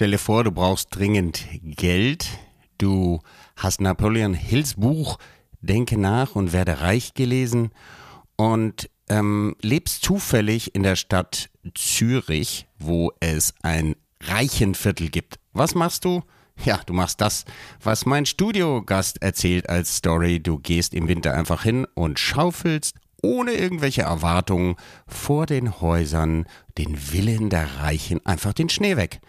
Stell dir vor, du brauchst dringend Geld. Du hast Napoleon Hills Buch Denke nach und werde reich gelesen und ähm, lebst zufällig in der Stadt Zürich, wo es ein Reichenviertel gibt. Was machst du? Ja, du machst das, was mein Studiogast erzählt als Story. Du gehst im Winter einfach hin und schaufelst ohne irgendwelche Erwartungen vor den Häusern, den Villen der Reichen einfach den Schnee weg.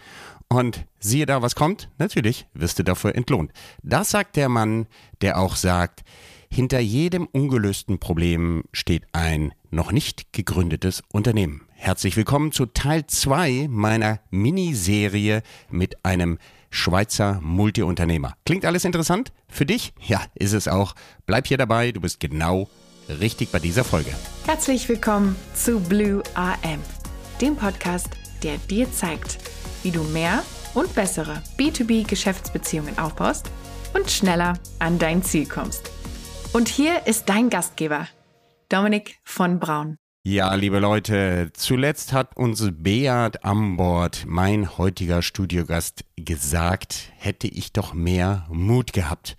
Und siehe da, was kommt? Natürlich wirst du dafür entlohnt. Das sagt der Mann, der auch sagt, hinter jedem ungelösten Problem steht ein noch nicht gegründetes Unternehmen. Herzlich willkommen zu Teil 2 meiner Miniserie mit einem Schweizer Multiunternehmer. Klingt alles interessant? Für dich? Ja, ist es auch. Bleib hier dabei, du bist genau richtig bei dieser Folge. Herzlich willkommen zu Blue AM, dem Podcast, der dir zeigt, wie du mehr und bessere B2B-Geschäftsbeziehungen aufbaust und schneller an dein Ziel kommst. Und hier ist dein Gastgeber, Dominik von Braun. Ja, liebe Leute, zuletzt hat uns Beat Ambord, mein heutiger Studiogast, gesagt, hätte ich doch mehr Mut gehabt.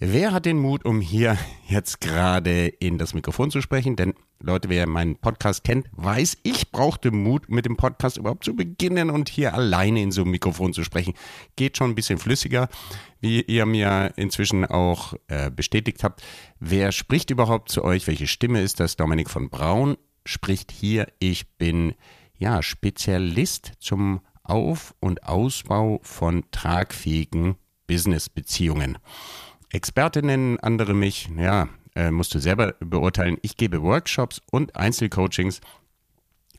Wer hat den Mut, um hier jetzt gerade in das Mikrofon zu sprechen? Denn Leute, wer meinen Podcast kennt, weiß, ich brauchte Mut, mit dem Podcast überhaupt zu beginnen und hier alleine in so einem Mikrofon zu sprechen. Geht schon ein bisschen flüssiger, wie ihr mir inzwischen auch äh, bestätigt habt. Wer spricht überhaupt zu euch? Welche Stimme ist das? Dominik von Braun spricht hier. Ich bin ja Spezialist zum Auf- und Ausbau von tragfähigen Business-Beziehungen. Expertinnen, andere mich, ja, äh, musst du selber beurteilen. Ich gebe Workshops und Einzelcoachings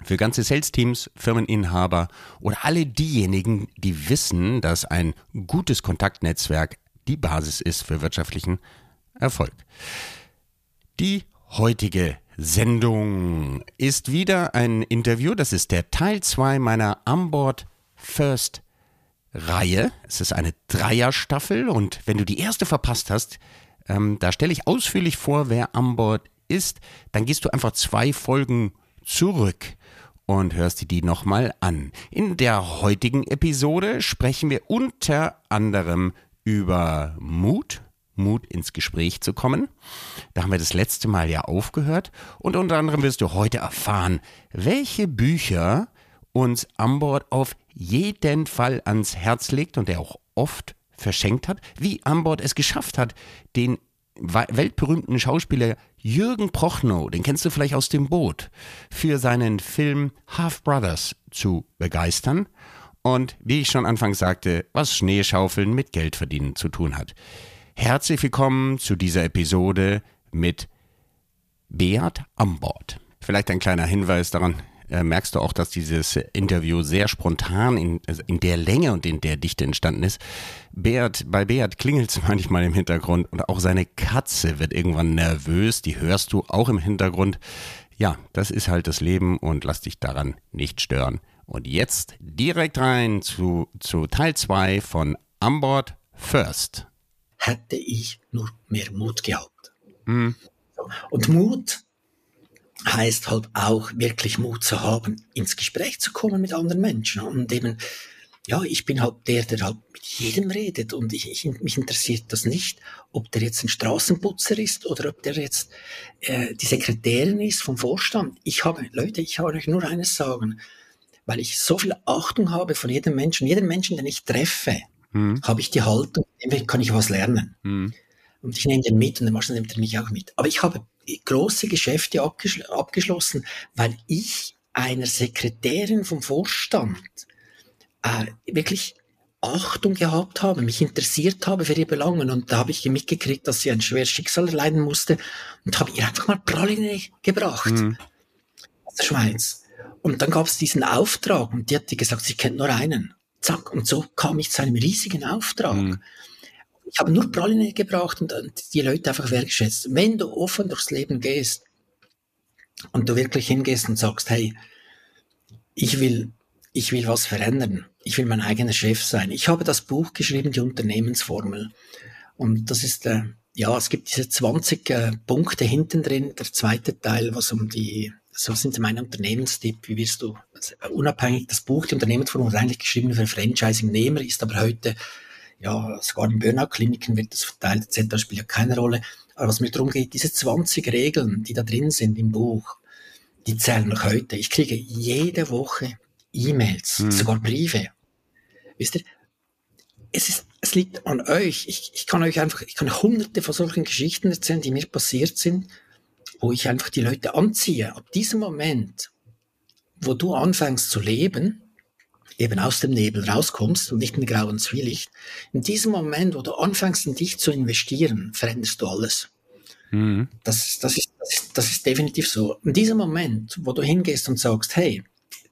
für ganze Sales-Teams, Firmeninhaber oder alle diejenigen, die wissen, dass ein gutes Kontaktnetzwerk die Basis ist für wirtschaftlichen Erfolg. Die heutige Sendung ist wieder ein Interview. Das ist der Teil 2 meiner Onboard First Reihe. Es ist eine Dreierstaffel und wenn du die erste verpasst hast, ähm, da stelle ich ausführlich vor, wer an Bord ist. Dann gehst du einfach zwei Folgen zurück und hörst dir die nochmal an. In der heutigen Episode sprechen wir unter anderem über Mut, Mut ins Gespräch zu kommen. Da haben wir das letzte Mal ja aufgehört. Und unter anderem wirst du heute erfahren, welche Bücher uns an Bord auf jeden Fall ans Herz legt und der auch oft verschenkt hat, wie an Bord es geschafft hat, den weltberühmten Schauspieler Jürgen Prochnow, den kennst du vielleicht aus dem Boot, für seinen Film Half Brothers zu begeistern und, wie ich schon anfangs sagte, was Schneeschaufeln mit Geldverdienen zu tun hat. Herzlich willkommen zu dieser Episode mit Beat Ambord. Vielleicht ein kleiner Hinweis daran, äh, merkst du auch, dass dieses Interview sehr spontan in, also in der Länge und in der Dichte entstanden ist. Beat, bei Beat klingelt es manchmal im Hintergrund und auch seine Katze wird irgendwann nervös, die hörst du auch im Hintergrund. Ja, das ist halt das Leben und lass dich daran nicht stören. Und jetzt direkt rein zu, zu Teil 2 von Onboard First. Hätte ich nur mehr Mut gehabt. Mhm. Und Mut heißt halt auch wirklich Mut zu haben, ins Gespräch zu kommen mit anderen Menschen und eben ja, ich bin halt der, der halt mit jedem redet und ich, ich, mich interessiert das nicht, ob der jetzt ein Straßenputzer ist oder ob der jetzt äh, die Sekretärin ist vom Vorstand. Ich habe, Leute, ich habe euch nur eines sagen, weil ich so viel Achtung habe von jedem Menschen, jedem Menschen, den ich treffe, mhm. habe ich die Haltung, kann ich was lernen. Mhm. Und ich nehme den mit und dann nimmt er mich auch mit. Aber ich habe große Geschäfte abgeschl abgeschlossen, weil ich einer Sekretärin vom Vorstand äh, wirklich Achtung gehabt habe, mich interessiert habe für ihre Belangen und da habe ich mitgekriegt, dass sie ein schweres Schicksal leiden musste und habe ihr einfach mal Praline gebracht mhm. aus der Schweiz. Und dann gab es diesen Auftrag und die hat gesagt, sie kennt nur einen. Zack, und so kam ich zu einem riesigen Auftrag. Mhm ich habe nur Praline gebraucht und, die Leute einfach wertschätzt. Wenn du offen durchs Leben gehst und du wirklich hingehst und sagst, hey, ich will, ich will was verändern. Ich will mein eigener Chef sein. Ich habe das Buch geschrieben, die Unternehmensformel. Und das ist, äh, ja, es gibt diese 20 äh, Punkte hinten drin, der zweite Teil, was um die so sind meine Unternehmenstipp, wie wirst du, also unabhängig, das Buch, die Unternehmensform wurde eigentlich geschrieben für Franchising-Nehmer, ist aber heute, ja, sogar in Burnout-Kliniken wird das verteilt, etc., spielt ja keine Rolle. Aber was mir darum geht, diese 20 Regeln, die da drin sind im Buch, die zählen noch heute. Ich kriege jede Woche E-Mails, hm. sogar Briefe. Wisst ihr, es ist, es liegt an euch. Ich, ich kann euch einfach, ich kann hunderte von solchen Geschichten erzählen, die mir passiert sind, wo ich einfach die Leute anziehe. Ab diesem Moment, wo du anfängst zu leben, eben aus dem Nebel rauskommst und nicht in grauen Zwielicht, in diesem Moment, wo du anfängst, in dich zu investieren, veränderst du alles. Mhm. Das, das, ist, das, ist, das ist definitiv so. In diesem Moment, wo du hingehst und sagst, hey,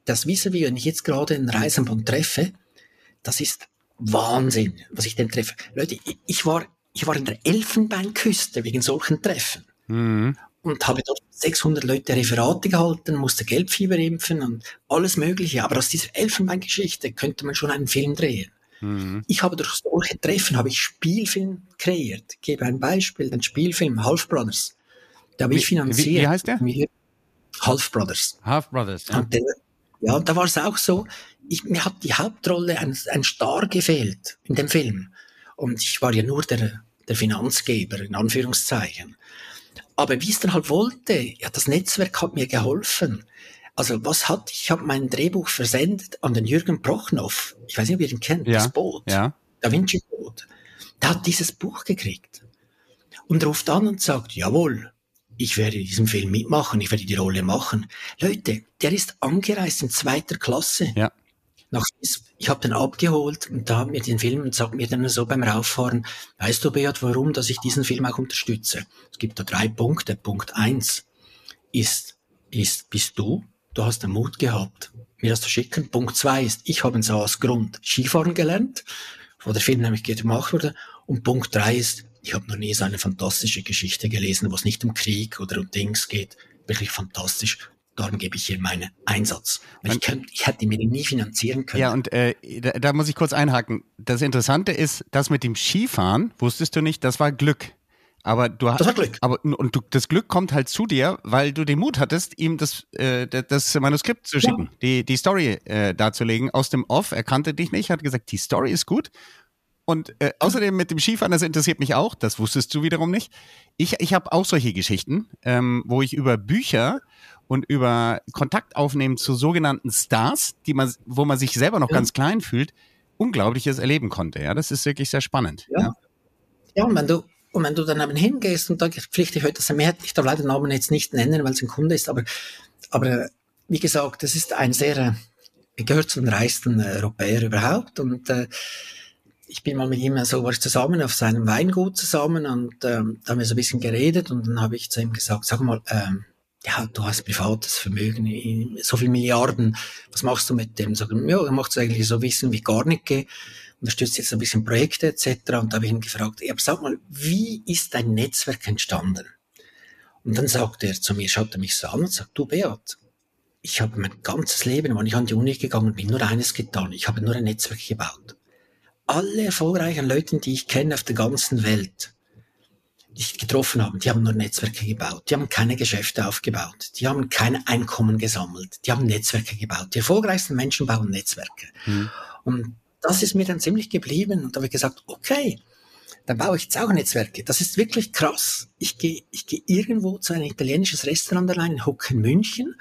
das wissen wir, wenn ich jetzt gerade einen Reisenbund treffe, das ist Wahnsinn, was ich denn treffe. Leute, ich war, ich war in der Elfenbeinküste wegen solchen Treffen. Mhm. Und habe dort 600 Leute Referate gehalten, musste Gelbfieber impfen und alles Mögliche. Aber aus dieser Elfenbeingeschichte könnte man schon einen Film drehen. Mhm. Ich habe durch solche Treffen habe ich Spielfilm kreiert. Ich gebe ein Beispiel, den Spielfilm Half Brothers. Da habe ich finanziert. Wie, wie heißt der? Half Brothers. Half Brothers, ja. Und der, ja, da war es auch so, ich, mir hat die Hauptrolle ein, ein Star gefehlt in dem Film. Und ich war ja nur der, der Finanzgeber, in Anführungszeichen. Aber wie es dann halt wollte, ja, das Netzwerk hat mir geholfen. Also was hat, ich habe mein Drehbuch versendet an den Jürgen Prochnow. Ich weiß nicht, ob ihr ihn kennt, ja, das Boot. Ja. Da Vinci Boot. Der hat dieses Buch gekriegt. Und ruft an und sagt, jawohl, ich werde diesen Film mitmachen, ich werde die Rolle machen. Leute, der ist angereist in zweiter Klasse. Ja. Nach, ich habe den abgeholt und da mir den Film und sagt mir dann so beim Rauffahren, weißt du, Beat, warum, dass ich diesen Film auch unterstütze? Es gibt da drei Punkte. Punkt eins ist, ist, bist du, du hast den Mut gehabt, mir das zu schicken. Punkt zwei ist, ich habe so als Grund Skifahren gelernt, wo der Film nämlich gemacht wurde. Und Punkt drei ist, ich habe noch nie so eine fantastische Geschichte gelesen, wo es nicht um Krieg oder um Dings geht. Wirklich fantastisch. Darum gebe ich hier meinen Einsatz. Ich, könnte, ich hätte mir nie finanzieren können. Ja, und äh, da, da muss ich kurz einhaken. Das Interessante ist, das mit dem Skifahren, wusstest du nicht, das war Glück. Aber du hast, das war Glück. Aber und du, das Glück kommt halt zu dir, weil du den Mut hattest, ihm das, äh, das Manuskript zu schicken, ja. die, die Story äh, darzulegen aus dem Off. Er kannte dich nicht, hat gesagt, die Story ist gut. Und äh, außerdem mit dem Skifahren, das interessiert mich auch, das wusstest du wiederum nicht. Ich, ich habe auch solche Geschichten, ähm, wo ich über Bücher und über Kontakt aufnehmen zu sogenannten Stars, die man, wo man sich selber noch ja. ganz klein fühlt, Unglaubliches erleben konnte. Ja, das ist wirklich sehr spannend. Ja, ja. ja und wenn du und wenn du dann eben hingehst und da pflichte ich heute das mehr, ich darf leider den Namen jetzt nicht nennen, weil es ein Kunde ist, aber, aber wie gesagt, das ist ein sehr, äh, gehört zu den reichsten Europäern überhaupt und äh, ich bin mal mit ihm so war ich zusammen auf seinem Weingut zusammen und ähm, da haben wir so ein bisschen geredet und dann habe ich zu ihm gesagt, sag mal, ähm, ja, du hast privates Vermögen, so viel Milliarden, was machst du mit dem? Sagen, ja, er macht es eigentlich so Wissen wie gar nicht, unterstützt jetzt ein bisschen Projekte etc. Und da habe ich ihn gefragt, ja, sag mal, wie ist dein Netzwerk entstanden? Und dann sagt er zu mir, schaut er mich so an und sagt, du Beat, ich habe mein ganzes Leben, wann ich an die Uni gegangen bin, nur eines getan, ich habe nur ein Netzwerk gebaut. Alle erfolgreichen Leute, die ich kenne auf der ganzen Welt, nicht getroffen haben, die haben nur Netzwerke gebaut, die haben keine Geschäfte aufgebaut, die haben kein Einkommen gesammelt, die haben Netzwerke gebaut. Die erfolgreichsten Menschen bauen Netzwerke. Mhm. Und das ist mir dann ziemlich geblieben und da habe ich gesagt, okay, dann baue ich jetzt auch Netzwerke. Das ist wirklich krass. Ich gehe ich gehe irgendwo zu einem italienisches Restaurant allein in Hock in München,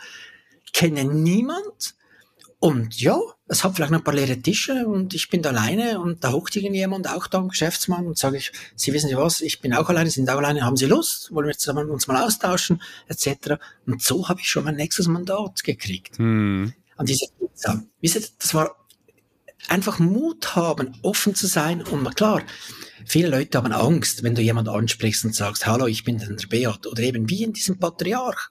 kenne niemand und ja, es hat vielleicht noch ein paar leere Tische und ich bin da alleine und da hockt irgendjemand auch da, ein Geschäftsmann und sage ich, Sie wissen Sie was, ich bin auch alleine, sind auch alleine, haben Sie Lust? Wollen wir zusammen uns mal austauschen, etc. Und so habe ich schon mein nächstes Mandat gekriegt. Hm. An dieser Pizza. Wisst ihr, das war einfach Mut haben, offen zu sein und klar, viele Leute haben Angst, wenn du jemand ansprichst und sagst, hallo, ich bin der Beat oder eben wie in diesem Patriarch.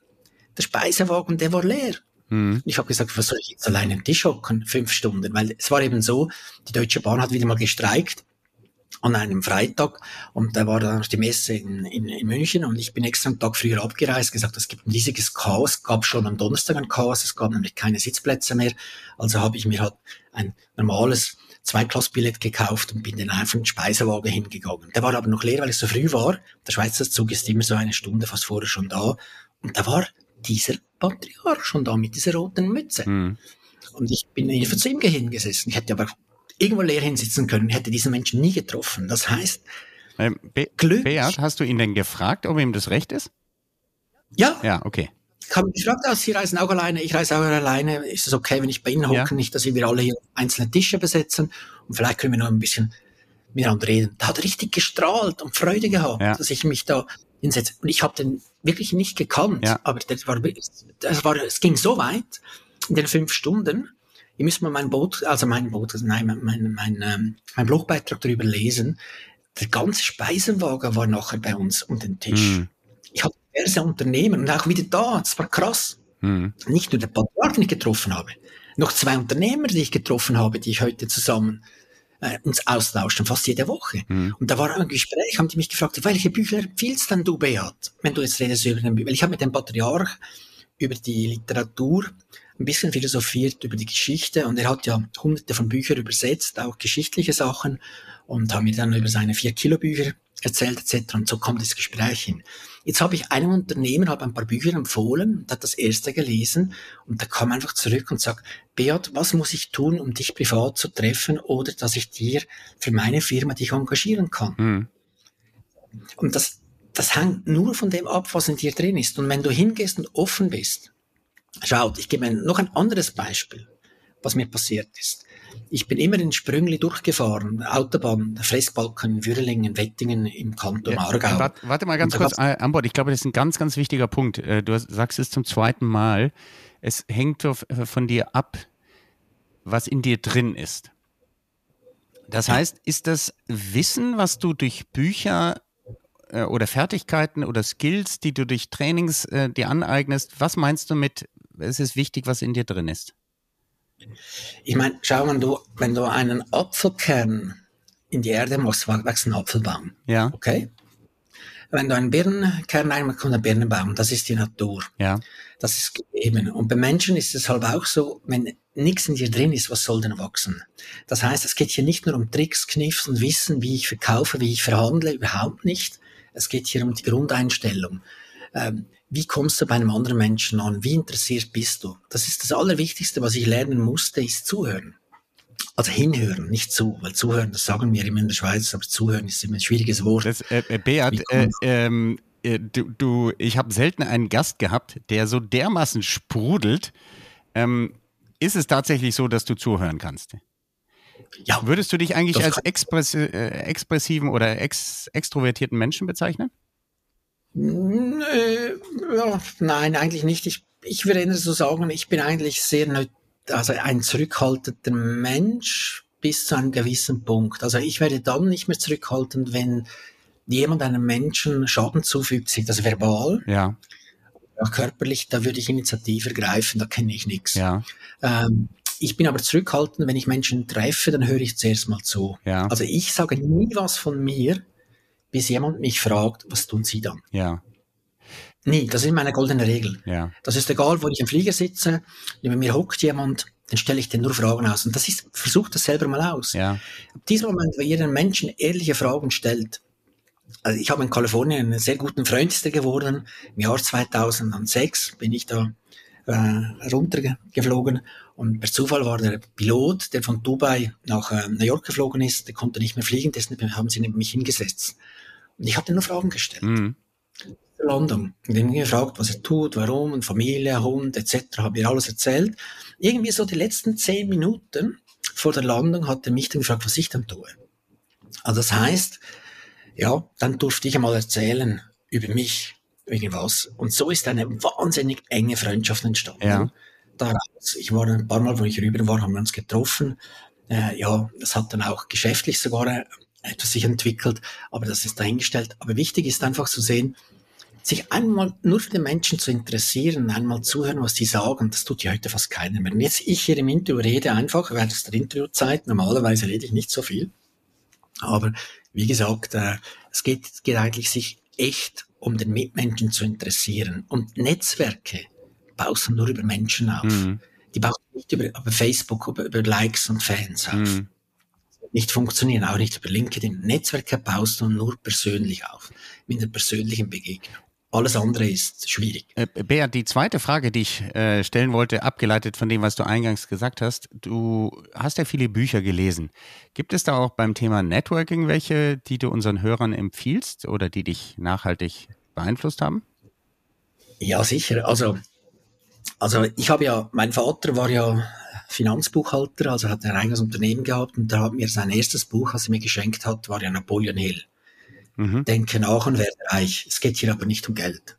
Der Speisewagen, der war leer. Mhm. Ich habe gesagt, was soll ich jetzt alleine am Tisch hocken, fünf Stunden? Weil es war eben so, die Deutsche Bahn hat wieder mal gestreikt an einem Freitag und da war dann die Messe in, in, in München und ich bin extra einen Tag früher abgereist, gesagt, es gibt ein riesiges Chaos, gab schon am Donnerstag ein Chaos, es gab nämlich keine Sitzplätze mehr, also habe ich mir halt ein normales Zweiklassbillett gekauft und bin dann einfach in den Speisewagen hingegangen. Der war aber noch leer, weil es so früh war. Der Schweizer Zug ist immer so eine Stunde fast vorher schon da. Und da war dieser Patriarch schon da mit dieser roten Mütze. Mhm. Und ich bin einfach zu ihm hingesessen. Ich hätte aber irgendwo leer hinsitzen können, hätte diesen Menschen nie getroffen. Das heißt, ähm, Be Glück. Beat, hast du ihn denn gefragt, ob ihm das recht ist? Ja. Ja, okay. Ich habe gefragt, ah, Sie reisen auch alleine, ich reise auch alleine. Ist es okay, wenn ich bei Ihnen hocke? Ja. Nicht, dass wir alle hier einzelne Tische besetzen und vielleicht können wir noch ein bisschen miteinander reden. Da hat er richtig gestrahlt und Freude gehabt, ja. dass ich mich da hinsetze. Und ich habe den wirklich nicht gekannt, ja. aber das war, das war, es ging so weit in den fünf Stunden. Ich müsste mal mein Boot, also mein Boot, also nein, mein, mein, mein, ähm, mein Blogbeitrag darüber lesen. Der ganze Speisenwagen war nachher bei uns um den Tisch. Mhm. Ich hatte diverse Unternehmen und auch wieder da, das war krass. Mhm. Nicht nur der Patriarch, den ich getroffen habe, noch zwei Unternehmer, die ich getroffen habe, die ich heute zusammen äh, uns austauschen, fast jede Woche. Mhm. Und da war ein Gespräch, haben die mich gefragt, welche Bücher empfiehlst denn du, Beat, wenn du jetzt redest über den Bücher? Weil ich habe mit dem Patriarch über die Literatur ein bisschen philosophiert über die Geschichte und er hat ja hunderte von Büchern übersetzt, auch geschichtliche Sachen und haben mir dann über seine vier Kilo Bücher erzählt etc. Und so kommt das Gespräch hin. Jetzt habe ich einem Unternehmen habe ein paar Bücher empfohlen, der hat das erste gelesen und da kam einfach zurück und sagt, Beat, was muss ich tun, um dich privat zu treffen oder dass ich dir für meine Firma dich engagieren kann? Mhm. Und das, das hängt nur von dem ab, was in dir drin ist. Und wenn du hingehst und offen bist, schaut, ich gebe noch ein anderes Beispiel, was mir passiert ist. Ich bin immer in Sprüngli durchgefahren, Autobahn, Fressbalken in Würlingen, Wettingen im Kanton ja, Aargau. Warte, warte, mal ganz kurz an Bord. Ich glaube, das ist ein ganz, ganz wichtiger Punkt. Äh, du sagst es zum zweiten Mal. Es hängt von dir ab, was in dir drin ist. Das heißt, ist das Wissen, was du durch Bücher äh, oder Fertigkeiten oder Skills, die du durch Trainings äh, dir aneignest, was meinst du mit, es ist wichtig, was in dir drin ist? Ich meine, schau mal, du, wenn du einen Apfelkern in die Erde machst, wächst ein Apfelbaum. Ja. Okay? Wenn du einen Birnenkern reinmachst, kommt ein Birnenbaum. Das ist die Natur. Ja. Das ist gegeben. Und bei Menschen ist es halt auch so, wenn nichts in dir drin ist, was soll denn wachsen? Das heißt, es geht hier nicht nur um Tricks, Kniffs und Wissen, wie ich verkaufe, wie ich verhandle, überhaupt nicht. Es geht hier um die Grundeinstellung. Ähm, wie kommst du bei einem anderen Menschen an? Wie interessiert bist du? Das ist das Allerwichtigste, was ich lernen musste, ist zuhören. Also hinhören, nicht zu, weil zuhören, das sagen wir immer in der Schweiz, aber zuhören ist immer ein schwieriges Wort. Das, äh, äh Beat, äh, ähm, äh, du, du, ich habe selten einen Gast gehabt, der so dermaßen sprudelt. Ähm, ist es tatsächlich so, dass du zuhören kannst? Ja. Würdest du dich eigentlich als express, äh, expressiven oder ex, extrovertierten Menschen bezeichnen? Ja, nein, eigentlich nicht. Ich, ich würde eher so sagen, ich bin eigentlich sehr, also ein zurückhaltender Mensch bis zu einem gewissen Punkt. Also ich werde dann nicht mehr zurückhaltend, wenn jemand einem Menschen Schaden zufügt, sich das verbal. Ja. Auch körperlich, da würde ich Initiative ergreifen, da kenne ich nichts. Ja. Ähm, ich bin aber zurückhaltend, wenn ich Menschen treffe, dann höre ich zuerst mal zu. Ja. Also ich sage nie was von mir, bis jemand mich fragt, was tun Sie dann? Ja. Nie, das ist meine goldene Regel. Ja. Das ist egal, wo ich im Flieger sitze, neben mir hockt jemand, dann stelle ich dir nur Fragen aus. Und das ist, versucht das selber mal aus. Ja. Ab diesem Moment, wo ihr den Menschen ehrliche Fragen stellt, also ich habe in Kalifornien einen sehr guten Freund geworden. Im Jahr 2006 bin ich da äh, runtergeflogen und per Zufall war der Pilot, der von Dubai nach äh, New York geflogen ist, der konnte nicht mehr fliegen, deshalb haben sie mich hingesetzt. Und ich habe nur Fragen gestellt. Mhm. Landung. Und ihn gefragt, was er tut, warum, und Familie, Hund, etc. Habe ihr alles erzählt. Irgendwie so die letzten zehn Minuten vor der Landung hat er mich dann gefragt, was ich dann tue. Also das heißt, ja, dann durfte ich einmal erzählen über mich, irgendwas. Und so ist eine wahnsinnig enge Freundschaft entstanden. Ja. Daraus. Ich war ein paar Mal, wo ich rüber war, haben wir uns getroffen. Äh, ja, das hat dann auch geschäftlich sogar etwas sich entwickelt, aber das ist dahingestellt. Aber wichtig ist einfach zu sehen, sich einmal nur für die Menschen zu interessieren, einmal zuhören, was die sagen, das tut ja heute fast keiner mehr. Und jetzt ich hier im Interview rede einfach während der Interviewzeit, normalerweise rede ich nicht so viel, aber wie gesagt, äh, es geht, geht eigentlich sich echt um den Mitmenschen zu interessieren. Und Netzwerke baust nur über Menschen auf. Mhm. Die baust nicht über, über Facebook, über, über Likes und Fans auf. Mhm nicht funktionieren, auch nicht über LinkedIn. Netzwerke baust du nur persönlich auf, mit einer persönlichen Begegnung. Alles andere ist schwierig. Äh, Beat, die zweite Frage, die ich äh, stellen wollte, abgeleitet von dem, was du eingangs gesagt hast. Du hast ja viele Bücher gelesen. Gibt es da auch beim Thema Networking welche, die du unseren Hörern empfiehlst oder die dich nachhaltig beeinflusst haben? Ja, sicher. Also, also ich habe ja, mein Vater war ja Finanzbuchhalter, also hat ein eigenes Unternehmen gehabt und da hat mir sein erstes Buch, was er mir geschenkt hat, war ja Napoleon Hill. Mhm. Denke nach und werde reich. Es geht hier aber nicht um Geld.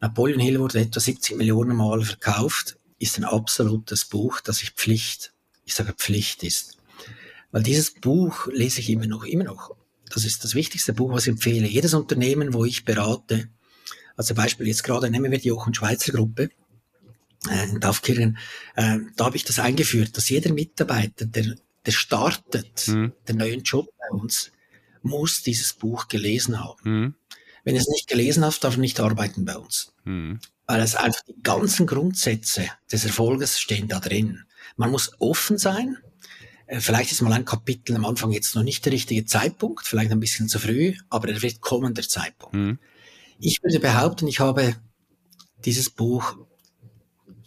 Napoleon Hill wurde etwa 70 Millionen Mal verkauft, ist ein absolutes Buch, das ich Pflicht, ich sage Pflicht ist. Weil dieses Buch lese ich immer noch, immer noch. Das ist das wichtigste Buch, was ich empfehle. Jedes Unternehmen, wo ich berate, also Beispiel jetzt gerade nehmen wir die Jochen Schweizer Gruppe, äh, in Taufkirchen, äh, da habe ich das eingeführt, dass jeder Mitarbeiter, der, der startet, mhm. den neuen Job bei uns, muss dieses Buch gelesen haben. Mhm. Wenn er es nicht gelesen hat, darf er nicht arbeiten bei uns. Mhm. Weil es einfach die ganzen Grundsätze des Erfolges stehen da drin. Man muss offen sein. Äh, vielleicht ist mal ein Kapitel am Anfang jetzt noch nicht der richtige Zeitpunkt, vielleicht ein bisschen zu früh, aber er wird kommen, der Zeitpunkt. Mhm. Ich würde behaupten, ich habe dieses Buch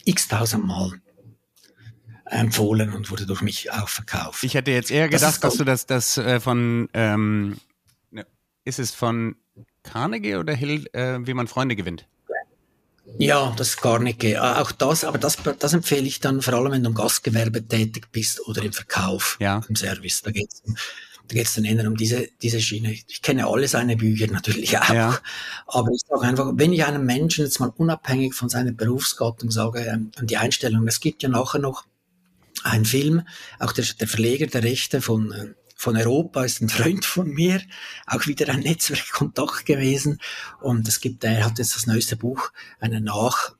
x-tausend Mal empfohlen und wurde durch mich auch verkauft. Ich hätte jetzt eher gedacht, das dass du das, das äh, von, ähm, ne, ist es von Carnegie oder Hill, äh, wie man Freunde gewinnt? Ja, das ist Carnegie. Äh, auch das, aber das, das empfehle ich dann vor allem, wenn du im Gastgewerbe tätig bist oder im Verkauf, ja. im Service. Da geht es da geht's dann eher um diese, diese Schiene. Ich kenne alle seine Bücher natürlich auch. Ja. Aber ich sage einfach, wenn ich einem Menschen jetzt mal unabhängig von seiner Berufsgattung sage, ähm, die Einstellung, es gibt ja nachher noch ein Film, auch der, der Verleger der Rechte von, äh, von Europa ist ein Freund von mir, auch wieder ein Netzwerkkontakt gewesen. Und es gibt, er hat jetzt das neueste Buch, eine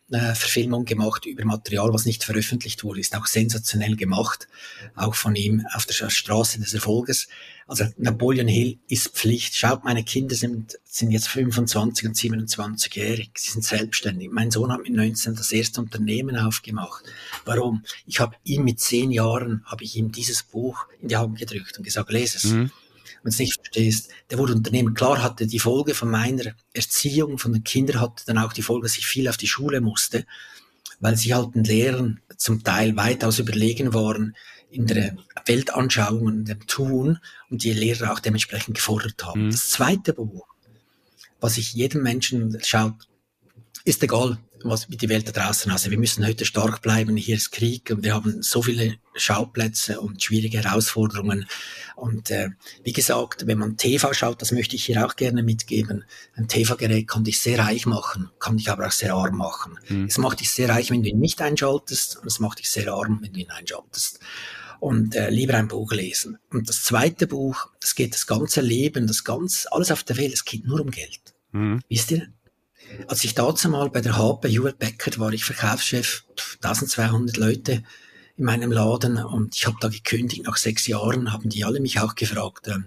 Nachverfilmung gemacht über Material, was nicht veröffentlicht wurde, ist auch sensationell gemacht, auch von ihm auf der Straße des Erfolges. Also Napoleon Hill ist Pflicht. Schaut, meine Kinder sind, sind jetzt 25 und 27-jährig. Sie sind selbstständig. Mein Sohn hat mit 19 das erste Unternehmen aufgemacht. Warum? Ich habe ihm mit zehn Jahren, habe ich ihm dieses Buch in die Hand gedrückt und gesagt, lese es. Mhm. Wenn du es nicht verstehst, der wurde Unternehmen. Klar hatte die Folge von meiner Erziehung, von den Kindern, hatte dann auch die Folge, dass ich viel auf die Schule musste, weil sie halt den Lehrern zum Teil weitaus überlegen waren, in der Weltanschauung und dem Tun und die Lehrer auch dementsprechend gefordert haben. Mhm. Das zweite Buch, was ich jedem Menschen schaut, ist egal, was mit die Welt da draußen aussieht. Wir müssen heute stark bleiben. Hier ist Krieg und wir haben so viele Schauplätze und schwierige Herausforderungen. Und äh, wie gesagt, wenn man TV schaut, das möchte ich hier auch gerne mitgeben. Ein TV-Gerät kann dich sehr reich machen, kann dich aber auch sehr arm machen. Mhm. Es macht dich sehr reich, wenn du ihn nicht einschaltest, und es macht dich sehr arm, wenn du ihn einschaltest und äh, lieber ein Buch lesen. Und das zweite Buch, das geht das ganze Leben, das ganz, alles auf der Welt, es geht nur um Geld. Mhm. Wisst ihr? Als ich dazu mal bei der HP Hewlett Packard war, ich Verkaufschef, 1200 Leute in meinem Laden und ich habe da gekündigt. Nach sechs Jahren haben die alle mich auch gefragt, äh,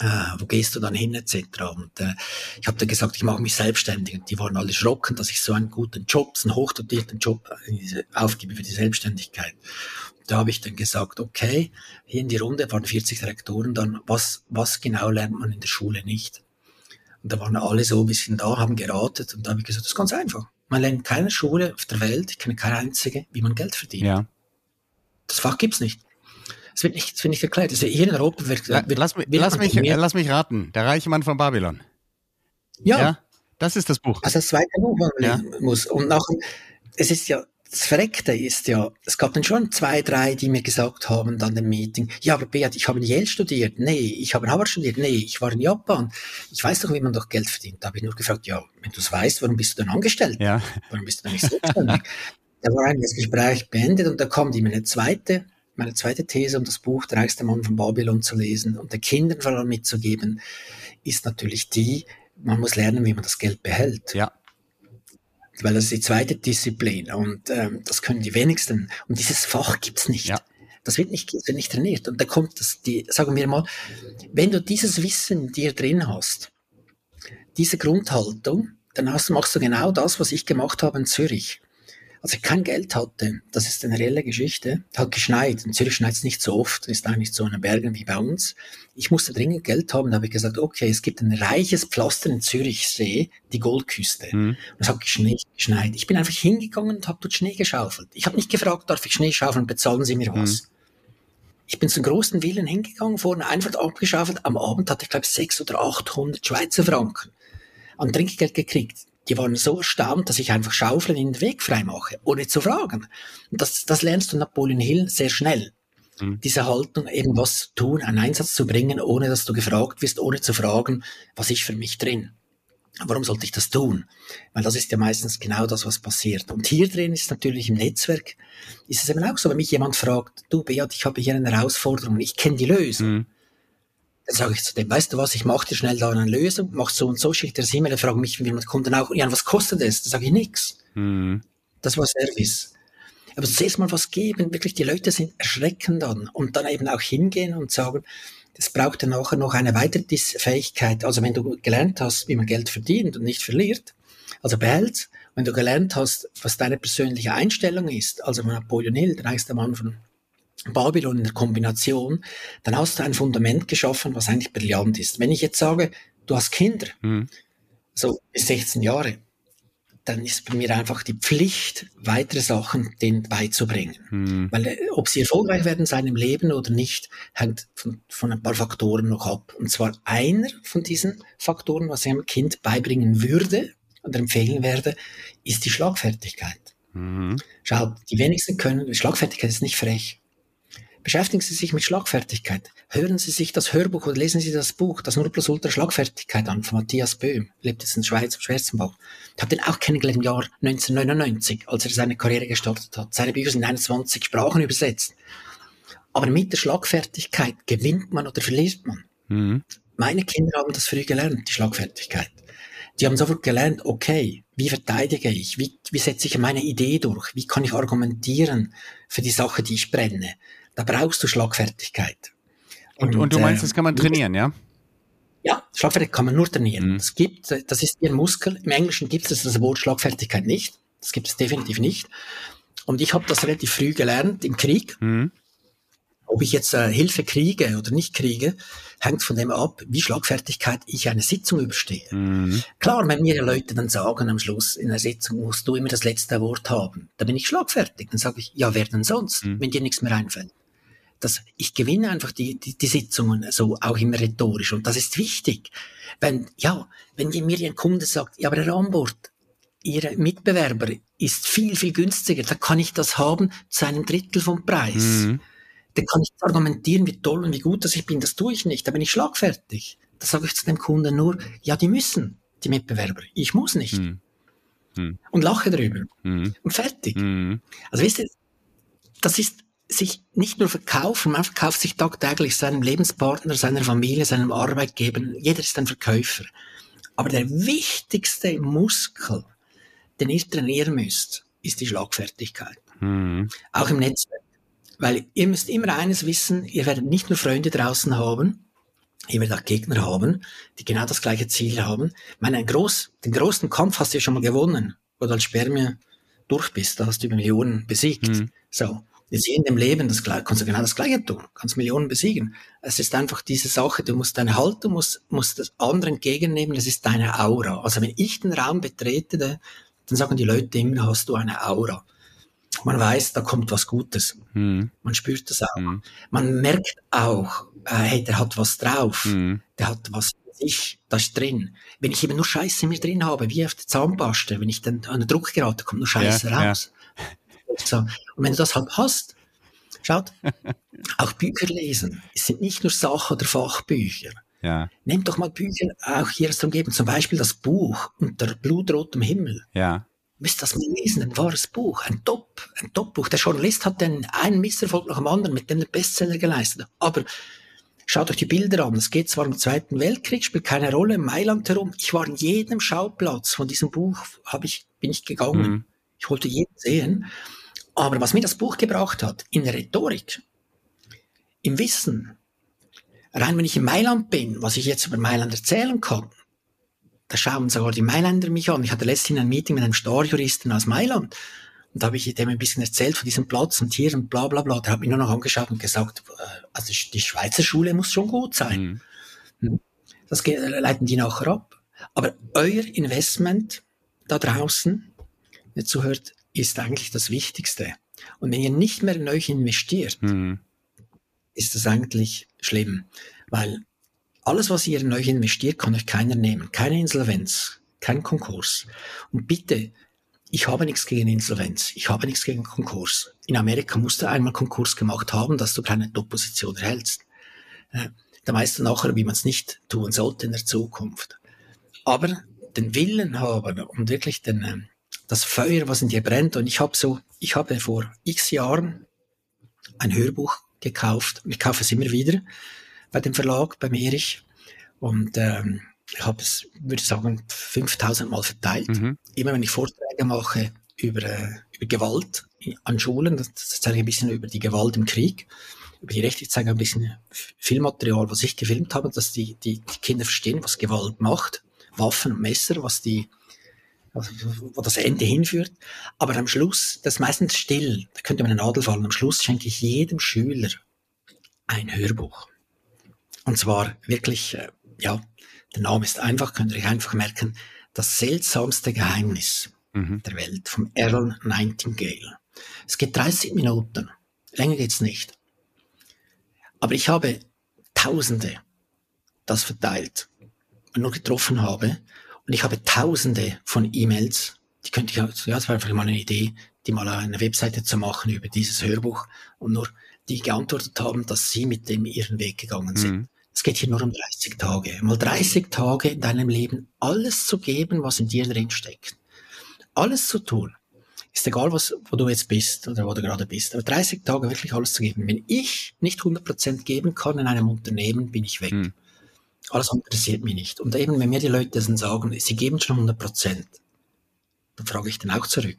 äh, wo gehst du dann hin etc. Und äh, ich habe dann gesagt, ich mache mich selbstständig. Und die waren alle schrocken, dass ich so einen guten Job, so einen hochdotierten Job äh, aufgebe für die Selbstständigkeit. Da habe ich dann gesagt, okay, hier in die Runde waren 40 Direktoren dann, was, was genau lernt man in der Schule nicht? Und da waren alle so ein bisschen da, haben geratet und da habe ich gesagt, das ist ganz einfach. Man lernt in keiner Schule auf der Welt, ich kenne keine einzige, wie man Geld verdient. Ja. Das Fach gibt's nicht. Es wird nicht, es wird nicht erklärt. Also hier in Europa wird, wird lass, mich, lass, mich, lass mich raten. Der reiche Mann von Babylon. Ja. ja. Das ist das Buch. Also das zweite Buch, man ja. muss. Und nachher, es ist ja, das Verreckte ist ja, es gab dann schon zwei, drei, die mir gesagt haben, dann im Meeting, ja, aber Beat, ich habe in Yale studiert. Nee, ich habe in Harvard studiert. Nee, ich war in Japan. Ich weiß doch, wie man doch Geld verdient. Da habe ich nur gefragt, ja, wenn du es weißt, warum bist du dann angestellt? Ja. Warum bist du dann nicht selbstständig? da war eigentlich das Gespräch beendet und da kam die meine zweite, meine zweite These, um das Buch Der reichste Mann von Babylon zu lesen und den Kindern vor allem mitzugeben, ist natürlich die, man muss lernen, wie man das Geld behält. Ja weil das ist die zweite Disziplin und ähm, das können die wenigsten. Und dieses Fach gibt's nicht. Ja. Das wird nicht, wird nicht trainiert. Und da kommt das, die, sagen wir mal, wenn du dieses Wissen dir drin hast, diese Grundhaltung, dann hast, machst du genau das, was ich gemacht habe in Zürich. Als ich kein Geld hatte, das ist eine reelle Geschichte, hat geschneit. In Zürich schneit es nicht so oft, ist nicht so in den Bergen wie bei uns. Ich musste dringend Geld haben, da habe ich gesagt, okay, es gibt ein reiches Pflaster in Zürichsee, die Goldküste. Mhm. Und es hat geschneit, geschneit. Ich bin einfach hingegangen und habe dort Schnee geschaufelt. Ich habe nicht gefragt, darf ich Schnee schaufeln, bezahlen Sie mir was. Mhm. Ich bin zum großen Willen hingegangen, vorne einfach abgeschaufelt. Am Abend hatte ich, glaube ich, 600 oder 800 Schweizer Franken an Trinkgeld gekriegt die waren so erstaunt, dass ich einfach Schaufeln in den Weg freimache, ohne zu fragen. Und das, das lernst du Napoleon Hill sehr schnell. Mhm. Diese Haltung, eben was zu tun, einen Einsatz zu bringen, ohne dass du gefragt wirst, ohne zu fragen, was ist für mich drin. Warum sollte ich das tun? Weil das ist ja meistens genau das, was passiert. Und hier drin ist natürlich im Netzwerk, ist es eben auch so, wenn mich jemand fragt, du Beat, ich habe hier eine Herausforderung, ich kenne die Lösung. Mhm. Dann sage ich zu dem, weißt du was, ich mache dir schnell da eine Lösung, mach so und so, schickt dir das E-Mail, frage mich, wie man kommt dann auch, ja, was kostet das? Dann sage ich nichts. Mhm. Das war Service. Aber zuerst mal was geben, wirklich, die Leute sind erschreckend dann und dann eben auch hingehen und sagen, das braucht dann nachher noch eine weitere Fähigkeit. Also wenn du gelernt hast, wie man Geld verdient und nicht verliert, also behält, wenn du gelernt hast, was deine persönliche Einstellung ist, also Napoleon Hill, der reichste Mann von Babylon in der Kombination, dann hast du ein Fundament geschaffen, was eigentlich brillant ist. Wenn ich jetzt sage, du hast Kinder, mhm. so bis 16 Jahre, dann ist bei mir einfach die Pflicht, weitere Sachen denen beizubringen. Mhm. Weil äh, ob sie erfolgreich werden in seinem Leben oder nicht, hängt von, von ein paar Faktoren noch ab. Und zwar einer von diesen Faktoren, was ich einem Kind beibringen würde oder empfehlen werde, ist die Schlagfertigkeit. Mhm. Schau, die wenigsten können, Schlagfertigkeit ist nicht frech. Beschäftigen Sie sich mit Schlagfertigkeit. Hören Sie sich das Hörbuch oder lesen Sie das Buch, das Nur plus Ultra Schlagfertigkeit an, von Matthias Böhm, lebt jetzt in der Schweiz, am Schwarzenbach. Ich habe den auch kennengelernt im Jahr 1999, als er seine Karriere gestartet hat. Seine Bücher sind in 21 Sprachen übersetzt. Aber mit der Schlagfertigkeit gewinnt man oder verliert man. Mhm. Meine Kinder haben das früh gelernt, die Schlagfertigkeit. Die haben sofort gelernt, okay, wie verteidige ich? Wie, wie setze ich meine Idee durch? Wie kann ich argumentieren für die Sache, die ich brenne? Da brauchst du Schlagfertigkeit. Und, und, und du meinst, äh, das kann man trainieren, ja? Ja, Schlagfertigkeit kann man nur trainieren. Mhm. Das gibt, das ist ein Muskel. Im Englischen gibt es das Wort Schlagfertigkeit nicht. Das gibt es definitiv nicht. Und ich habe das relativ früh gelernt im Krieg. Mhm. Ob ich jetzt äh, Hilfe kriege oder nicht kriege, hängt von dem ab, wie Schlagfertigkeit ich eine Sitzung überstehe. Mhm. Klar, wenn mir die Leute dann sagen am Schluss, in einer Sitzung musst du immer das letzte Wort haben, dann bin ich schlagfertig. Dann sage ich, ja, wer denn sonst, mhm. wenn dir nichts mehr einfällt? Dass ich gewinne einfach die, die, die Sitzungen so auch immer rhetorisch und das ist wichtig. Wenn, ja, wenn mir ein Kunde sagt, ja, aber Herr Ambort, Ihr Mitbewerber ist viel, viel günstiger, da kann ich das haben zu einem Drittel vom Preis. Mhm. Dann kann ich argumentieren, wie toll und wie gut dass ich bin. Das tue ich nicht, da bin ich schlagfertig. Da sage ich zu dem Kunden nur, ja, die müssen, die Mitbewerber. Ich muss nicht. Mhm. Mhm. Und lache drüber. Mhm. Und fertig. Mhm. Also wisst ihr, das ist sich nicht nur verkaufen, man verkauft sich tagtäglich seinem Lebenspartner, seiner Familie, seinem Arbeitgeber. Jeder ist ein Verkäufer. Aber der wichtigste Muskel, den ihr trainieren müsst, ist die Schlagfertigkeit. Mhm. Auch im Netzwerk. Weil ihr müsst immer eines wissen, ihr werdet nicht nur Freunde draußen haben, ihr werdet auch Gegner haben, die genau das gleiche Ziel haben. Ich meine, ein groß, den großen Kampf hast du ja schon mal gewonnen, wo du als Spermie durch bist, da hast du über Millionen besiegt. Mhm. So. Jetzt hier in dem Leben, das kannst du genau das Gleiche tun. Kannst Millionen besiegen. Es ist einfach diese Sache, du musst deine Haltung, musst, musst das andere entgegennehmen, das ist deine Aura. Also wenn ich den Raum betrete, dann sagen die Leute immer, hast du eine Aura. Man weiß, da kommt was Gutes. Mhm. Man spürt das auch. Mhm. Man merkt auch, äh, hey, der hat was drauf. Mhm. Der hat was ich, das ist drin. Wenn ich eben nur Scheiße in mir drin habe, wie auf der Zahnpaste, wenn ich dann an den Druck gerate, kommt nur Scheiße ja, raus. Ja. So. Und wenn du das halt hast, schaut, auch Bücher lesen, es sind nicht nur Sach- oder Fachbücher. Ja. Nehmt doch mal Bücher auch hier der Umgebung, zum Beispiel das Buch Unter blutrotem Himmel. Ja. Müsst das mal lesen, ein wahres Buch, ein Top, ein Top-Buch. Der Journalist hat den einen Misserfolg nach dem anderen mit dem der Bestseller geleistet. Aber schaut euch die Bilder an. Es geht zwar im Zweiten Weltkrieg, spielt keine Rolle, in Mailand herum. Ich war in jedem Schauplatz von diesem Buch, hab ich, bin ich gegangen. Mhm. Ich wollte jeden sehen. Aber was mir das Buch gebracht hat, in der Rhetorik, im Wissen, rein wenn ich in Mailand bin, was ich jetzt über Mailand erzählen kann, da schauen sogar die Mailänder mich an. Ich hatte letztens ein Meeting mit einem Starjuristen aus Mailand. Und da habe ich dem ein bisschen erzählt von diesem Platz und hier und bla bla bla. Der hat mich nur noch angeschaut und gesagt, äh, also die Schweizer Schule muss schon gut sein. Mhm. Hm. Das leiten die nachher ab. Aber euer Investment da draußen, der zuhört, ist eigentlich das Wichtigste. Und wenn ihr nicht mehr in euch investiert, mhm. ist das eigentlich schlimm. Weil alles, was ihr in euch investiert, kann euch keiner nehmen. Keine Insolvenz, kein Konkurs. Und bitte, ich habe nichts gegen Insolvenz, ich habe nichts gegen Konkurs. In Amerika musst du einmal Konkurs gemacht haben, dass du keine Top-Position erhältst. Äh, da weißt du nachher, wie man es nicht tun sollte in der Zukunft. Aber den Willen haben und wirklich den, äh, das Feuer, was in dir brennt. Und ich habe so, ich habe vor x Jahren ein Hörbuch gekauft ich kaufe es immer wieder bei dem Verlag, beim Erich. Und ähm, ich habe es, würde ich sagen, 5000 Mal verteilt. Mhm. Immer wenn ich Vorträge mache über, äh, über Gewalt an Schulen, das, das zeige ich ein bisschen über die Gewalt im Krieg, über die Rechte, ich zeige ein bisschen Filmmaterial, was ich gefilmt habe, dass die, die, die Kinder verstehen, was Gewalt macht, Waffen und Messer, was die, wo das Ende hinführt. Aber am Schluss, das ist meistens still, da könnte man eine Nadel fallen. Am Schluss schenke ich jedem Schüler ein Hörbuch. Und zwar wirklich, äh, ja, der Name ist einfach, könnt ihr euch einfach merken, das seltsamste Geheimnis mhm. der Welt vom Earl Nightingale. Es geht 30 Minuten, länger geht's nicht. Aber ich habe Tausende das verteilt und nur getroffen habe. Und ich habe Tausende von E-Mails, die könnte ich, ja, das war einfach mal eine Idee, die mal eine Webseite zu machen über dieses Hörbuch und nur die geantwortet haben, dass sie mit dem ihren Weg gegangen sind. Mhm. Es geht hier nur um 30 Tage. Mal 30 Tage in deinem Leben alles zu geben, was in dir drin steckt. Alles zu tun. Ist egal, was, wo du jetzt bist oder wo du gerade bist. Aber 30 Tage wirklich alles zu geben. Wenn ich nicht 100% geben kann in einem Unternehmen, bin ich weg. Hm. Alles interessiert mich nicht. Und eben, wenn mir die Leute dann sagen, sie geben schon 100%, dann frage ich dann auch zurück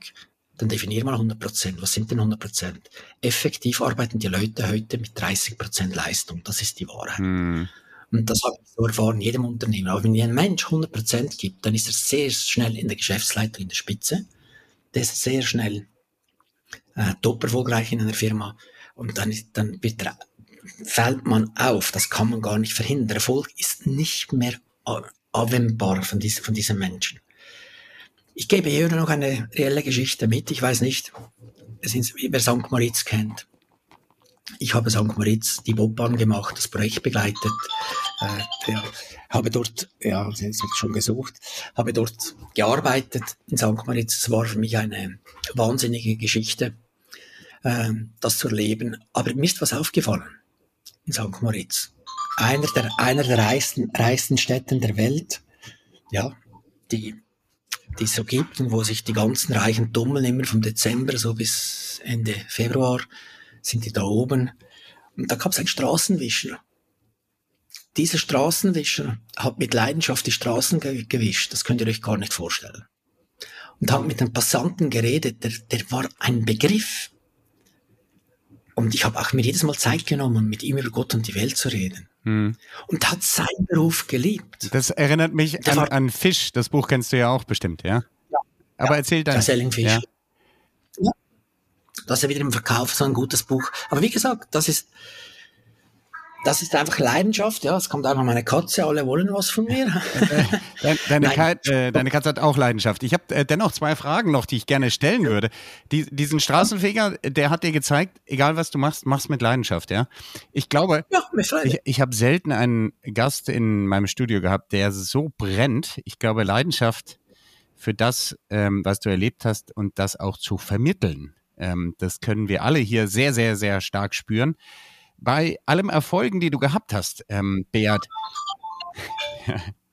dann definier mal 100 Prozent. Was sind denn 100 Prozent? Effektiv arbeiten die Leute heute mit 30 Prozent Leistung. Das ist die Wahrheit. Mm. Und das habe ich so erfahren in jedem Unternehmen. Aber wenn ein Mensch 100 Prozent gibt, dann ist er sehr schnell in der Geschäftsleitung in der Spitze. Der ist sehr schnell äh, top erfolgreich in einer Firma. Und dann, dann wird er, fällt man auf. Das kann man gar nicht verhindern. Der Erfolg ist nicht mehr anwendbar von, diesen, von diesen Menschen. Ich gebe hier noch eine reelle Geschichte mit. Ich weiß nicht, wer St. Moritz kennt. Ich habe St. Moritz die Bobbahn gemacht, das Projekt begleitet, äh, ja, habe dort, ja, jetzt schon gesucht, habe dort gearbeitet in St. Moritz. Es war für mich eine wahnsinnige Geschichte, äh, das zu erleben. Aber mir ist was aufgefallen in St. Moritz. Einer der, einer der reichsten, reichsten Städten der Welt, ja, die die es so gibt und wo sich die ganzen Reichen tummeln, immer vom Dezember so bis Ende Februar sind die da oben. Und da gab es einen Straßenwischer. Dieser Straßenwischer hat mit Leidenschaft die Straßen ge gewischt, das könnt ihr euch gar nicht vorstellen. Und hat mit den Passanten geredet, der, der war ein Begriff. Und ich habe auch mir jedes Mal Zeit genommen, mit ihm über Gott und die Welt zu reden. Hm. Und hat seinen Beruf geliebt. Das erinnert mich an, an, Fisch. Das Buch kennst du ja auch bestimmt, ja? ja. Aber ja, erzähl dann. Selling Fish. Ja. ja. Das ist ja wieder im Verkauf so ein gutes Buch. Aber wie gesagt, das ist, das ist einfach Leidenschaft, ja. Es kommt auch noch meine Katze, alle wollen was von mir. Deine, deine, Kat, äh, deine Katze hat auch Leidenschaft. Ich habe äh, dennoch zwei Fragen noch, die ich gerne stellen würde. Die, diesen Straßenfeger, der hat dir gezeigt, egal was du machst, mach's mit Leidenschaft, ja. Ich glaube, ja, ich, ich habe selten einen Gast in meinem Studio gehabt, der so brennt. Ich glaube, Leidenschaft für das, ähm, was du erlebt hast und das auch zu vermitteln. Ähm, das können wir alle hier sehr, sehr, sehr stark spüren bei allem Erfolgen, die du gehabt hast, ähm, Beat.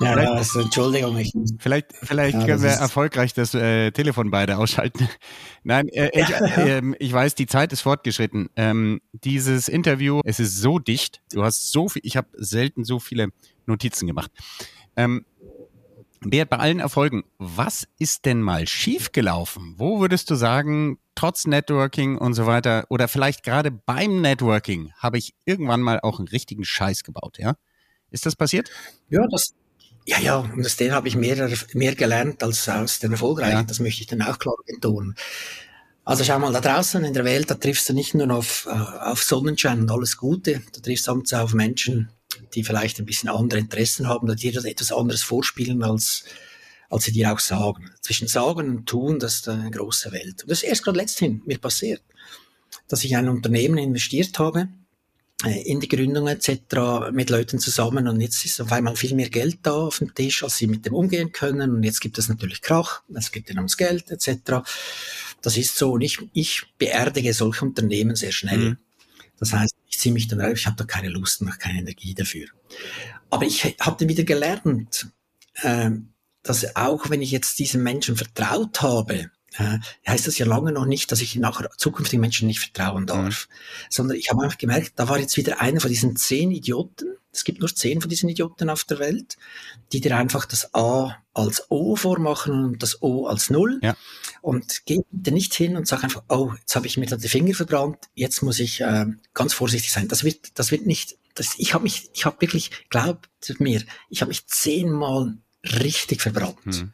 Ja, vielleicht, also, Entschuldigung. Ich, vielleicht vielleicht ja, können wir erfolgreich das äh, Telefon beide ausschalten. Nein, äh, ich, äh, ich, weiß, die Zeit ist fortgeschritten. Ähm, dieses Interview, es ist so dicht. Du hast so viel, ich habe selten so viele Notizen gemacht. Ähm, Beat, bei allen Erfolgen, was ist denn mal schiefgelaufen? Wo würdest du sagen, trotz Networking und so weiter, oder vielleicht gerade beim Networking, habe ich irgendwann mal auch einen richtigen Scheiß gebaut, ja? Ist das passiert? Ja, das, Ja, ja, und aus denen habe ich mehr, mehr gelernt als aus den Erfolgreichen. Ja. Das möchte ich dann auch klar betonen. Also schau mal, da draußen in der Welt, da triffst du nicht nur auf, äh, auf Sonnenschein und alles Gute, da triffst du auf Menschen, die vielleicht ein bisschen andere Interessen haben oder dir etwas anderes vorspielen, als, als sie dir auch sagen. Zwischen Sagen und Tun, das ist eine große Welt. Und das ist erst gerade letzthin mir passiert, dass ich in ein Unternehmen investiert habe, äh, in die Gründung etc. mit Leuten zusammen und jetzt ist auf einmal viel mehr Geld da auf dem Tisch, als sie mit dem umgehen können und jetzt gibt es natürlich Krach, es geht ihnen ums Geld etc. Das ist so und ich, ich beerdige solche Unternehmen sehr schnell. Mhm. Das heißt, ich ziehe mich dann raus, ich habe da keine Lust und keine Energie dafür. Aber ich habe dann wieder gelernt, äh, dass auch wenn ich jetzt diesen Menschen vertraut habe, äh, heißt das ja lange noch nicht, dass ich nachher zukünftigen Menschen nicht vertrauen mhm. darf. Mhm. Sondern ich habe einfach gemerkt, da war jetzt wieder einer von diesen zehn Idioten, es gibt nur zehn von diesen Idioten auf der Welt, die dir einfach das A als O vormachen und das O als Null. Ja. Und geh bitte nicht hin und sag einfach, oh, jetzt habe ich mir da die Finger verbrannt, jetzt muss ich äh, ganz vorsichtig sein. Das wird, das wird nicht, das, ich habe mich, ich habe wirklich, glaubt mir, ich habe mich zehnmal richtig verbrannt. Mhm.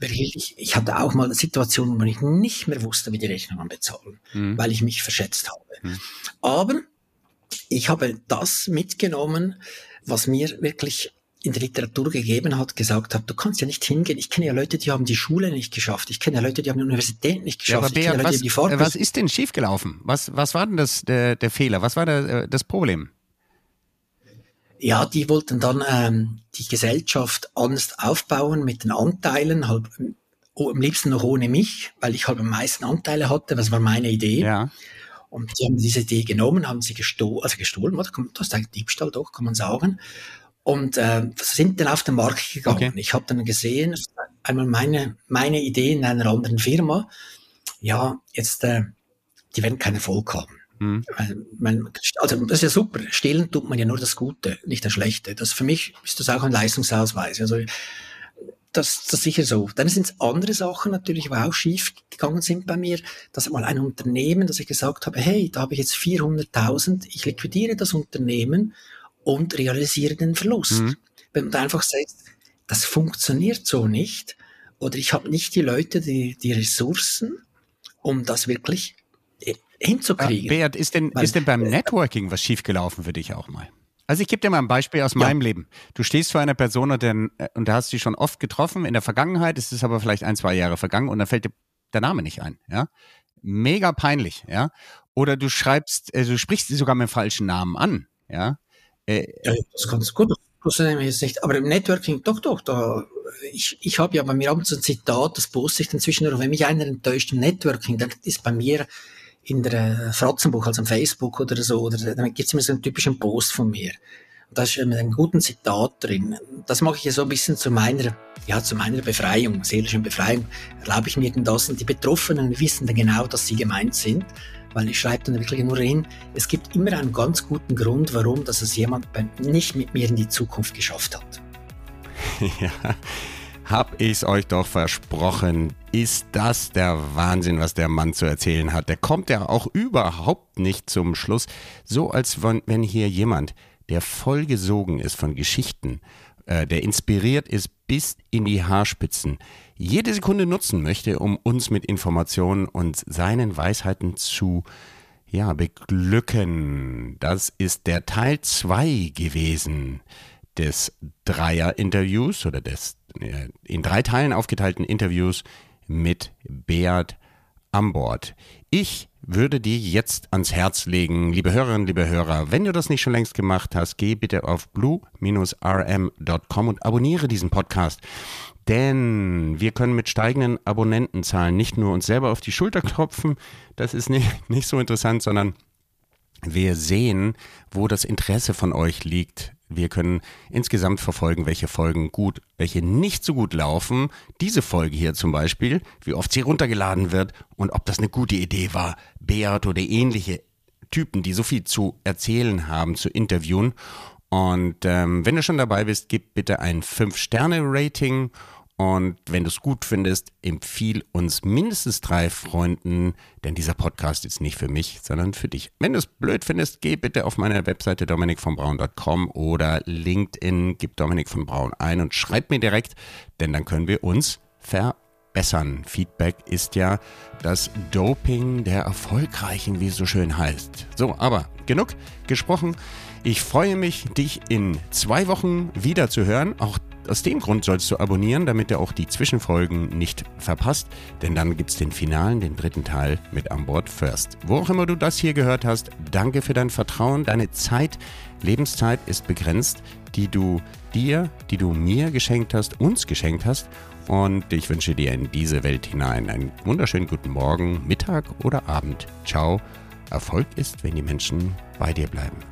Ich, ich hatte auch mal Situationen, wo ich nicht mehr wusste, wie die Rechnungen bezahlen, mhm. weil ich mich verschätzt habe. Mhm. Aber ich habe das mitgenommen, was mir wirklich in der Literatur gegeben hat, gesagt hat, du kannst ja nicht hingehen. Ich kenne ja Leute, die haben die Schule nicht geschafft. Ich kenne ja Leute, die haben die Universität nicht geschafft. Ja, aber Beat, was, was ist denn schiefgelaufen? Was, was war denn das, der, der Fehler? Was war der, äh, das Problem? Ja, die wollten dann ähm, die Gesellschaft anders aufbauen mit den Anteilen, halt am liebsten noch ohne mich, weil ich halt am meisten Anteile hatte. Das war meine Idee. Ja. Und sie haben diese Idee genommen, haben sie gestohlen, also gestohlen, das ist ein Diebstahl doch, kann man sagen. Und äh, sind dann auf den Markt gegangen. Okay. Ich habe dann gesehen, einmal meine, meine Idee in einer anderen Firma, ja, jetzt, äh, die werden keinen Erfolg haben. Mhm. Also das ist ja super. Stehlen tut man ja nur das Gute, nicht das Schlechte. Das für mich ist das auch ein Leistungsausweis. Also das, das ist sicher so. Dann sind es andere Sachen natürlich, die auch schief gegangen sind bei mir. Das mal ein Unternehmen, dass ich gesagt habe, hey, da habe ich jetzt 400.000, ich liquidiere das Unternehmen und realisiere den Verlust. Mhm. Wenn du einfach sagst, das funktioniert so nicht oder ich habe nicht die Leute, die, die Ressourcen, um das wirklich hinzukriegen. Ah, Beat, ist denn, Weil, ist denn beim Networking was schiefgelaufen für dich auch mal? Also ich gebe dir mal ein Beispiel aus ja. meinem Leben. Du stehst vor einer Person und, dann, äh, und da hast du dich schon oft getroffen in der Vergangenheit, es ist aber vielleicht ein, zwei Jahre vergangen und dann fällt dir der Name nicht ein, ja? Mega peinlich, ja? Oder du schreibst, äh, du sprichst sie sogar mit dem falschen Namen an, ja? Äh, ja, das ist ganz gut. Das jetzt nicht. Aber im Networking, doch, doch, da, ich, ich habe ja bei mir abends ein Zitat, das poste ich dann zwischendurch. Wenn mich einer enttäuscht im Networking, dann ist bei mir in der Fratzenbuch, also am Facebook oder so, oder dann gibt's immer so einen typischen Post von mir. da ist mit einem guten Zitat drin. Das mache ich ja so ein bisschen zu meiner, ja, zu meiner Befreiung, seelischen Befreiung. Erlaube ich mir denn das? Und die Betroffenen wissen dann genau, dass sie gemeint sind weil ich schreibe dann wirklich nur hin, es gibt immer einen ganz guten Grund, warum dass es jemand nicht mit mir in die Zukunft geschafft hat. ja, hab ich's euch doch versprochen. Ist das der Wahnsinn, was der Mann zu erzählen hat? Der kommt ja auch überhaupt nicht zum Schluss. So als wenn hier jemand, der vollgesogen ist von Geschichten, äh, der inspiriert ist bis in die Haarspitzen, jede Sekunde nutzen möchte, um uns mit Informationen und seinen Weisheiten zu ja, beglücken. Das ist der Teil 2 gewesen des Dreier-Interviews oder des in drei Teilen aufgeteilten Interviews mit Beat Ambord. Ich würde dir jetzt ans Herz legen, liebe Hörerinnen, liebe Hörer, wenn du das nicht schon längst gemacht hast, geh bitte auf blue-rm.com und abonniere diesen Podcast. Denn wir können mit steigenden Abonnentenzahlen nicht nur uns selber auf die Schulter klopfen, das ist nicht, nicht so interessant, sondern wir sehen, wo das Interesse von euch liegt. Wir können insgesamt verfolgen, welche Folgen gut, welche nicht so gut laufen. Diese Folge hier zum Beispiel, wie oft sie runtergeladen wird und ob das eine gute Idee war, Beat oder ähnliche Typen, die so viel zu erzählen haben, zu interviewen. Und ähm, wenn du schon dabei bist, gib bitte ein 5-Sterne-Rating Und wenn du es gut findest, empfiehl uns mindestens drei Freunden, denn dieser Podcast ist nicht für mich, sondern für dich. Wenn du es blöd findest, geh bitte auf meine Webseite dominikvonbraun.com oder LinkedIn, gib Dominik von Braun ein und schreib mir direkt, denn dann können wir uns verbessern. Feedback ist ja das Doping der Erfolgreichen, wie es so schön heißt. So, aber genug gesprochen. Ich freue mich, dich in zwei Wochen wieder zu hören. Auch aus dem Grund sollst du abonnieren, damit du auch die Zwischenfolgen nicht verpasst, denn dann gibt es den finalen, den dritten Teil mit An Bord First. Wo auch immer du das hier gehört hast, danke für dein Vertrauen. Deine Zeit, Lebenszeit ist begrenzt, die du dir, die du mir geschenkt hast, uns geschenkt hast. Und ich wünsche dir in diese Welt hinein einen wunderschönen guten Morgen, Mittag oder Abend. Ciao. Erfolg ist, wenn die Menschen bei dir bleiben.